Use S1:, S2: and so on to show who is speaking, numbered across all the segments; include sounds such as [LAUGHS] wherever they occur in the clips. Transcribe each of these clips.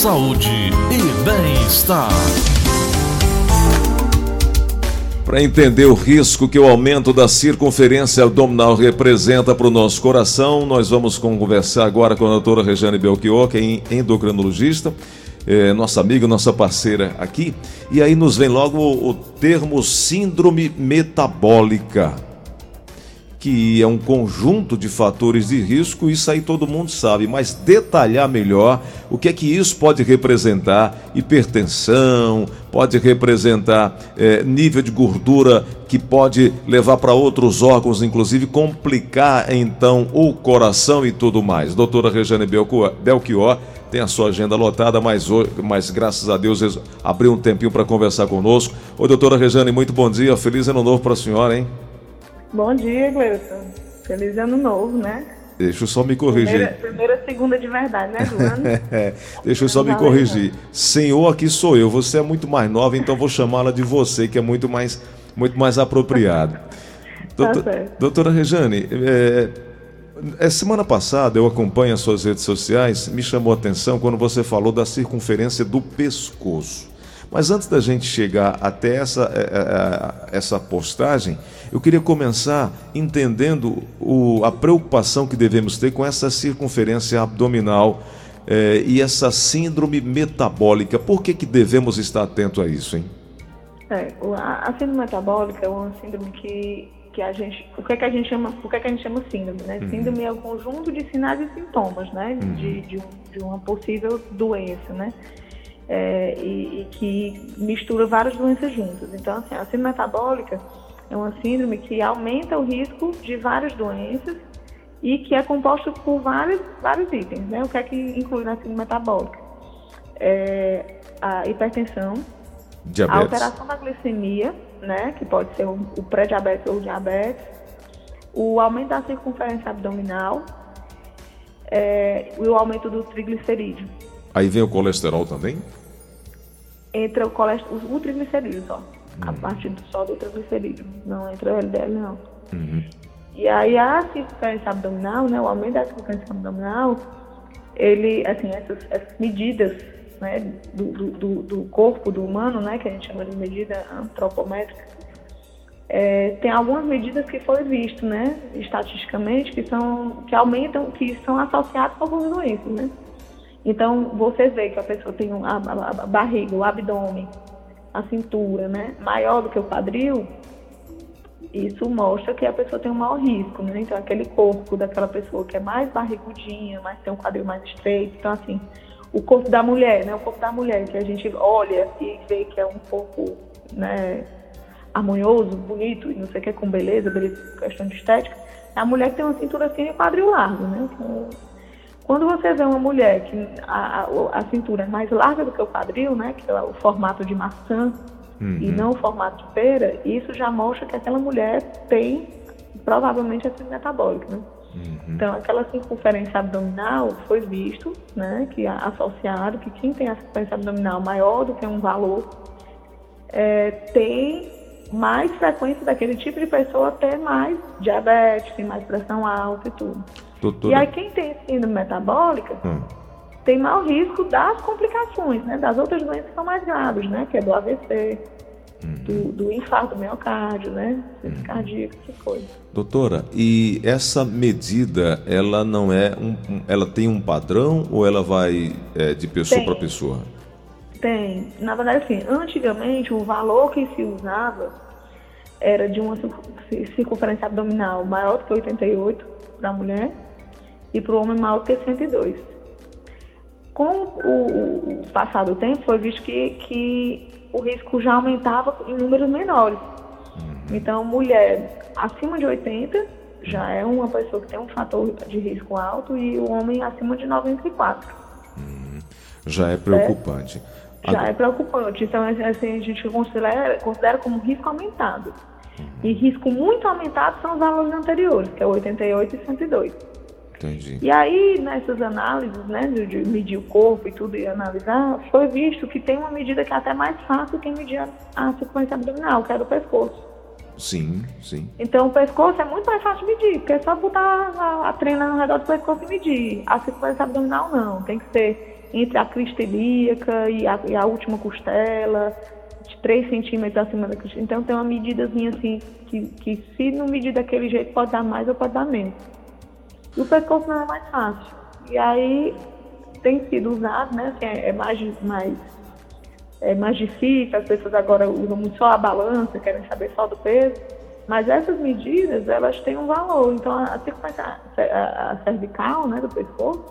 S1: saúde e bem-estar.
S2: Para entender o risco que o aumento da circunferência abdominal representa para o nosso coração, nós vamos conversar agora com a doutora Regiane Belchior, que é endocrinologista, é, nossa amiga, nossa parceira aqui. E aí nos vem logo o, o termo síndrome metabólica que é um conjunto de fatores de risco, isso aí todo mundo sabe, mas detalhar melhor o que é que isso pode representar: hipertensão, pode representar é, nível de gordura que pode levar para outros órgãos, inclusive complicar então o coração e tudo mais. Doutora Regiane Belchior tem a sua agenda lotada, mas, mas graças a Deus abriu um tempinho para conversar conosco. Oi, doutora Regiane, muito bom dia, feliz ano novo para a senhora, hein?
S3: Bom dia, Gleuton. Feliz ano novo, né?
S2: Deixa eu só me corrigir.
S3: Primeira, primeira segunda de verdade, né, Joana?
S2: é, [LAUGHS] deixa eu só me corrigir. Senhor, aqui sou eu. Você é muito mais nova, então vou chamá-la de você, que é muito mais, muito mais apropriado. [LAUGHS] Doutor, tá doutora Rejane, é, é, semana passada eu acompanho as suas redes sociais, me chamou a atenção quando você falou da circunferência do pescoço. Mas antes da gente chegar até essa, é, é, é, essa postagem, eu queria começar entendendo o, a preocupação que devemos ter com essa circunferência abdominal e essa síndrome metabólica. Por que, que devemos estar atento a isso, hein?
S3: É, a, a síndrome metabólica é uma síndrome que, que a gente. O que, é que a gente chama? O que, é que a gente chama síndrome? Né? Uhum. Síndrome é o conjunto de sinais e sintomas, né? Uhum. De, de, de uma possível doença, né? É, e, e, que mistura várias doenças juntas. Então, assim, a síndrome metabólica é uma síndrome que aumenta o risco de várias doenças e que é composta por vários, vários itens. Né? O que é que inclui na síndrome metabólica? É a hipertensão,
S2: diabetes.
S3: a alteração da glicemia, né? que pode ser o pré-diabetes ou o diabetes, o aumento da circunferência abdominal é, e o aumento do triglicerídeo.
S2: Aí vem o colesterol também?
S3: Entra o colesterol, o triglicerídeo só. Uhum. A parte do, só do triglicerídeo. Não entra o LDL, não. Uhum. E aí a circunferência abdominal, né, o aumento da circunferência abdominal, ele, assim, essas, essas medidas né, do, do, do, corpo do humano, né, que a gente chama de medida antropométrica, é, tem algumas medidas que foi visto, né, estatisticamente, que são que aumentam, que são associadas com algumas doenças, né. Então, você vê que a pessoa tem a, a, a barriga, o abdômen, a cintura, né, maior do que o quadril, isso mostra que a pessoa tem um maior risco, né? Então, aquele corpo daquela pessoa que é mais barrigudinha, mas tem um quadril mais estreito. Então, assim, o corpo da mulher, né? O corpo da mulher que a gente olha e vê que é um corpo, né, harmonioso, bonito, e não sei o que, com beleza, beleza, questão de estética. A mulher que tem uma cintura assim e um quadril largo, né? Então, quando você vê uma mulher que a, a, a, cintura é mais larga do que o quadril, né, que é o formato de maçã uhum. e não o formato de pera, isso já mostra que aquela mulher tem provavelmente a metabólica, né? Uhum. Então, aquela circunferência abdominal foi visto, né, que é associado que quem tem a circunferência abdominal maior do que um valor é, tem mais frequência daquele tipo de pessoa ter mais diabetes, tem mais pressão alta e tudo. Doutora... E aí quem tem síndrome metabólica hum. tem maior risco das complicações, né? Das outras doenças que são mais graves, né? Que é do AVC, hum. do, do, infarto do miocárdio, né? Hum. cardíaco, que coisa.
S2: Doutora, e essa medida, ela não é um, ela tem um padrão ou ela vai é, de pessoa para pessoa?
S3: Tem. Na verdade, assim, antigamente o valor que se usava era de uma circunferência abdominal maior do que 88 para a mulher e para o homem maior do que 102. Com o, o passar do tempo, foi visto que, que o risco já aumentava em números menores. Uhum. Então, mulher acima de 80 já é uma pessoa que tem um fator de risco alto e o homem acima de 94.
S2: Uhum. Já é preocupante.
S3: Já é preocupante. Então, assim, a gente considera, considera como risco aumentado. Uhum. E risco muito aumentado são os valores anteriores, que é 88 e 102.
S2: Entendi.
S3: E aí, nessas análises, né, de medir o corpo e tudo e analisar, foi visto que tem uma medida que é até mais fácil que medir a, a sequência abdominal, que era o pescoço.
S2: Sim, sim.
S3: Então, o pescoço é muito mais fácil de medir, porque é só botar a, a treina no redor do pescoço e medir. A sequência abdominal, não. Tem que ser entre a crista ilíaca e a, e a última costela, de 3 centímetros acima da crista. Então tem uma medidazinha assim, que, que se não medir daquele jeito pode dar mais ou pode dar menos. O pescoço não é mais fácil. E aí tem sido usado, né? Assim, é, é mais, mais, é mais difícil, as pessoas agora usam muito só a balança, querem saber só do peso. Mas essas medidas, elas têm um valor. Então, a, a, a cervical, né, do pescoço,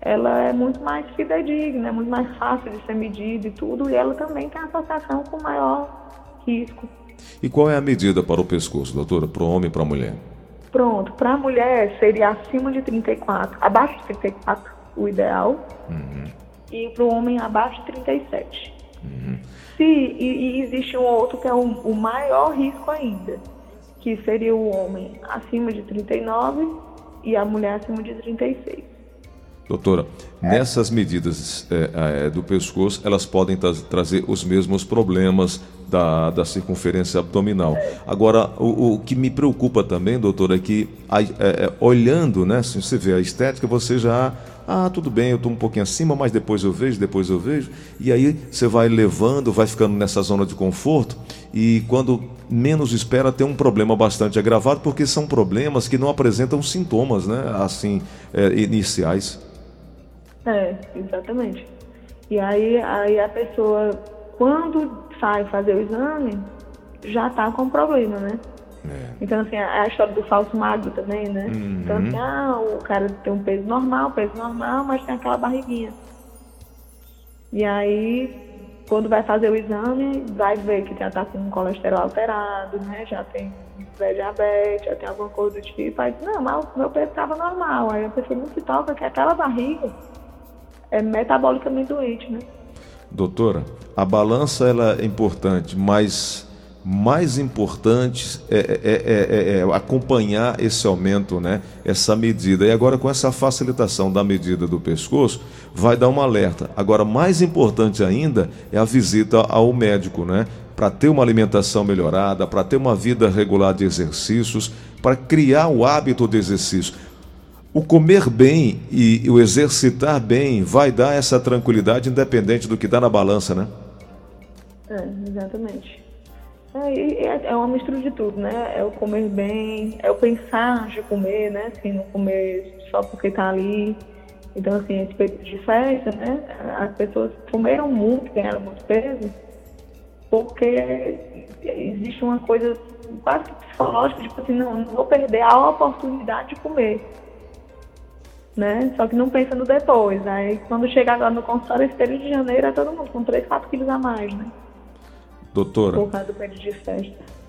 S3: ela é muito mais fidedigna, é muito mais fácil de ser medida e tudo, e ela também tem associação com maior risco.
S2: E qual é a medida para o pescoço, doutora, para o homem e para a mulher?
S3: Pronto, para a mulher seria acima de 34, abaixo de 34 o ideal, uhum. e para o homem abaixo de 37. Uhum. Se, e, e, existe um outro que é um, o maior risco ainda, que seria o homem acima de 39 e a mulher acima de 36.
S2: Doutora, é. nessas medidas é, é, do pescoço, elas podem tra trazer os mesmos problemas da, da circunferência abdominal. Agora, o, o, que me preocupa também, doutora, é que a, é, é, olhando, né, se você vê a estética, você já ah, tudo bem, eu estou um pouquinho acima, mas depois eu vejo, depois eu vejo. E aí você vai levando, vai ficando nessa zona de conforto. E quando menos espera, tem um problema bastante agravado, porque são problemas que não apresentam sintomas, né? Assim, é, iniciais.
S3: É, exatamente. E aí, aí a pessoa, quando sai fazer o exame, já está com problema, né? É. Então, assim, a, a, história do falso magro também, né? Uhum. Então, assim, ah, o cara tem um peso normal, peso normal, mas tem aquela barriguinha. E aí, quando vai fazer o exame, vai ver que já tá com um colesterol alterado, né? Já tem pré-diabetes, já tem alguma coisa do tipo. Aí, não, mas o meu peso estava normal. Aí a pessoa não se toca que aquela barriga é metabolicamente doente, né?
S2: Doutora, a balança ela é importante, mas mais importante é, é, é, é, acompanhar esse aumento, né? essa medida. E agora, com essa facilitação da medida do pescoço, vai dar um alerta. Agora, mais importante ainda é a visita ao médico, né? para ter uma alimentação melhorada, para ter uma vida regular de exercícios, para criar o hábito de exercício. O comer bem e o exercitar bem vai dar essa tranquilidade, independente do que está na balança, né?
S3: É, exatamente. É, é, é, uma mistura de tudo, né? É o comer bem, é o pensar de comer, né? Assim, não comer só porque tá ali. Então, assim, esse período de festa, né? As pessoas comeram muito, ganharam muito peso, porque existe uma coisa quase que psicológica, tipo assim, não, não vou perder a oportunidade de comer. Né? Só que não pensa no depois. Aí quando chega agora no consultório, esse período de janeiro é todo mundo com 3, 4 quilos a mais, né?
S2: Doutora,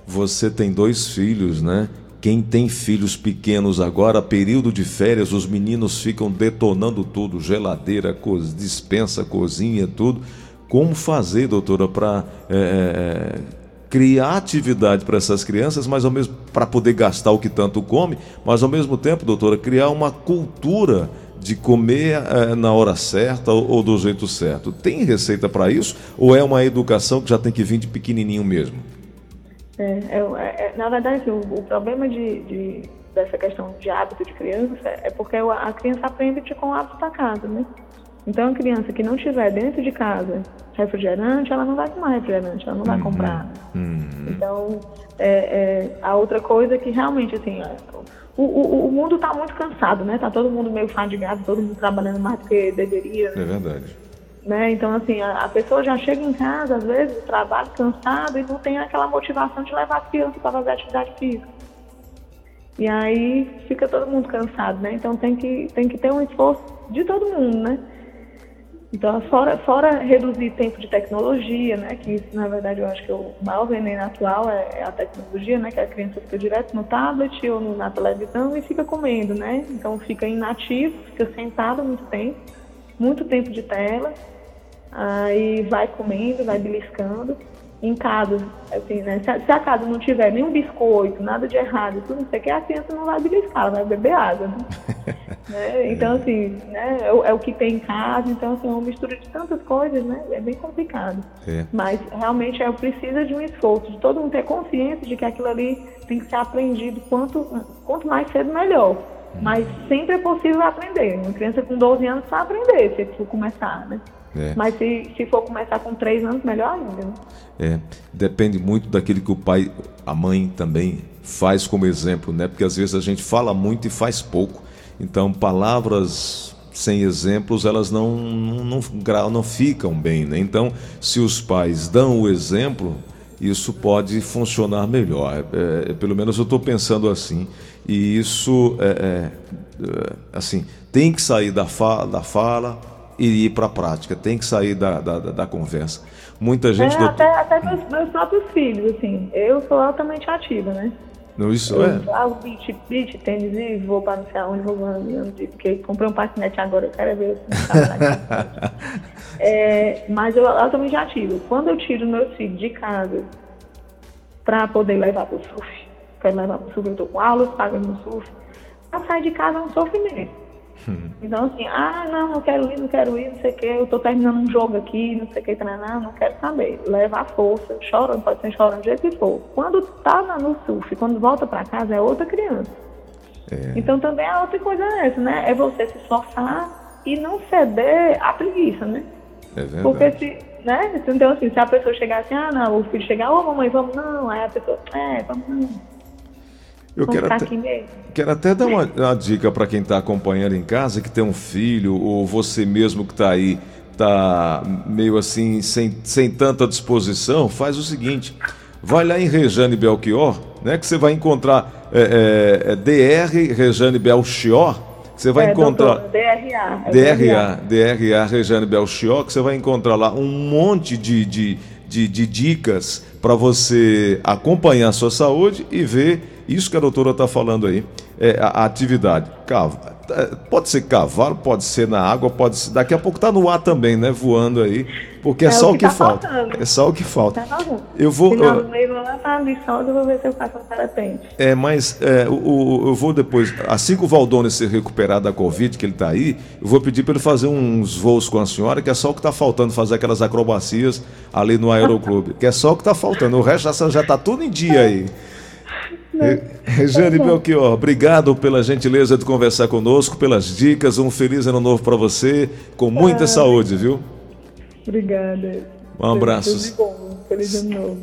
S2: você tem dois filhos, né? Quem tem filhos pequenos agora, período de férias, os meninos ficam detonando tudo, geladeira, co dispensa, cozinha, tudo. Como fazer, doutora, para é, é, é, criar atividade para essas crianças, mas ao mesmo para poder gastar o que tanto come, mas ao mesmo tempo, doutora, criar uma cultura de comer é, na hora certa ou, ou, do jeito certo. Tem receita para isso ou é uma educação que já tem que vir de pequenininho mesmo?
S3: É, é, é na verdade, o, o problema de, de, dessa questão de hábito de criança é porque a criança aprende com o hábito da casa, né? Então, a criança que não tiver dentro de casa refrigerante, ela não vai tomar refrigerante, ela não vai uhum. comprar. Uhum. Então, é, a outra coisa que realmente, assim, o, o, o mundo está muito cansado, né? Tá todo mundo meio fadigado, todo mundo trabalhando mais do que deveria.
S2: É verdade.
S3: Né? Então, assim, a, a, pessoa já chega em casa, às vezes, do trabalho, cansado e não tem aquela motivação de levar a criança para fazer atividade física. E aí fica todo mundo cansado, né? Então tem que, tem que ter um esforço de todo mundo, né? Então, fora, fora reduzir tempo de tecnologia, né, que isso, na verdade, eu acho que o maior veneno atual é, é a tecnologia, né, que a criança fica direto no tablet ou na televisão e fica comendo, né? Então, fica inativo, fica sentado muito tempo, muito tempo de tela, aí vai comendo, vai beliscando em casa, assim, né? Se a, se a, casa não tiver nenhum biscoito, nada de errado, tudo não sei o que, a criança não vai beliscar, ela vai beber água. Né? [LAUGHS] né? Então, assim, né? É, é, o que tem em casa, então, assim, é uma mistura de tantas coisas, né? É bem complicado. É. Mas, realmente, é, precisa de um esforço, de todo mundo ter consciência de que aquilo ali tem que ser aprendido quanto, quanto mais cedo, melhor. Mas sempre é possível aprender. Uma criança com 12 anos vai aprender se for começar, né? É. Mas se, se for começar com 3 anos, melhor ainda. Né?
S2: É, depende muito daquele que o pai, a mãe também faz como exemplo, né? Porque às vezes a gente fala muito e faz pouco. Então, palavras sem exemplos, elas não, não, não, não ficam bem, né? Então, se os pais dão o exemplo, isso pode funcionar melhor. É, é pelo menos eu estou pensando assim. E isso, é, é, é, assim, tem que sair da fala, da fala e ir para a prática, tem que sair da, da, da conversa. Muita gente.
S3: É,
S2: do...
S3: Até, até meus, meus, próprios filhos, assim. Eu sou altamente ativa, né?
S2: Não, isso eu é.
S3: Jogo beat, beat, tênis e vou para não sei aonde, vou onde, porque comprei um patinete agora, eu quero ver assim, [LAUGHS] é, Mas eu altamente ativa. Quando eu tiro meus filhos de casa para poder levar para o surf, quero levar para o surf, eu estou com aulas, pagando no surf, para sair de casa é um sofrimento. [LAUGHS] Então, assim, ah, não, não quero ir, não quero ir, não sei o que, eu tô terminando um jogo aqui, não sei o que, treinar, não quero saber. Leva a força, chorando, pode ser chorando do jeito que for. Quando tá no surf, quando volta para casa, é outra criança. É. Então, também a outra coisa é essa, né? É você se esforçar e não ceder à preguiça, né?
S2: É verdade.
S3: Porque se, né? Então, assim, se a pessoa chegar assim, ah, não, o filho chegar, ô oh, mamãe, vamos, não, aí a pessoa, é, vamos, não.
S2: Eu quero até, quero até dar uma, uma dica para quem está acompanhando em casa, que tem um filho, ou você mesmo que está aí, está meio assim, sem, sem tanta disposição, faz o seguinte, vai lá em Rejane Belchior, né, que você vai encontrar é, é, é DR Rejane Belchior, você vai é, encontrar...
S3: Doutor, DRA.
S2: DRA, DRA Rejane Belchior, que você vai encontrar lá um monte de, de, de, de dicas para você acompanhar a sua saúde e ver isso que a doutora está falando aí, é a, a atividade. É, pode ser cavalo, pode ser na água, pode ser. Daqui a pouco está no ar também, né? Voando aí. Porque é, é só o que, o que tá falta. Faltando. É só o que falta. Tá eu vou.
S3: Final do mês, vou lá lição, eu vou ver se eu faço um parapente.
S2: É, mas é, o, eu vou depois, assim que o Valdone se recuperar da Covid, que ele está aí, eu vou pedir para ele fazer uns voos com a senhora, que é só o que está faltando, fazer aquelas acrobacias ali no Aeroclube. que é só o que está faltando. O resto já está tudo em dia aí. Regiane Belchior, obrigado pela gentileza de conversar conosco, pelas dicas. Um feliz ano novo para você, com muita ah, saúde, viu?
S3: Obrigada.
S2: Um abraço.
S3: Tudo de bom. Feliz ano novo.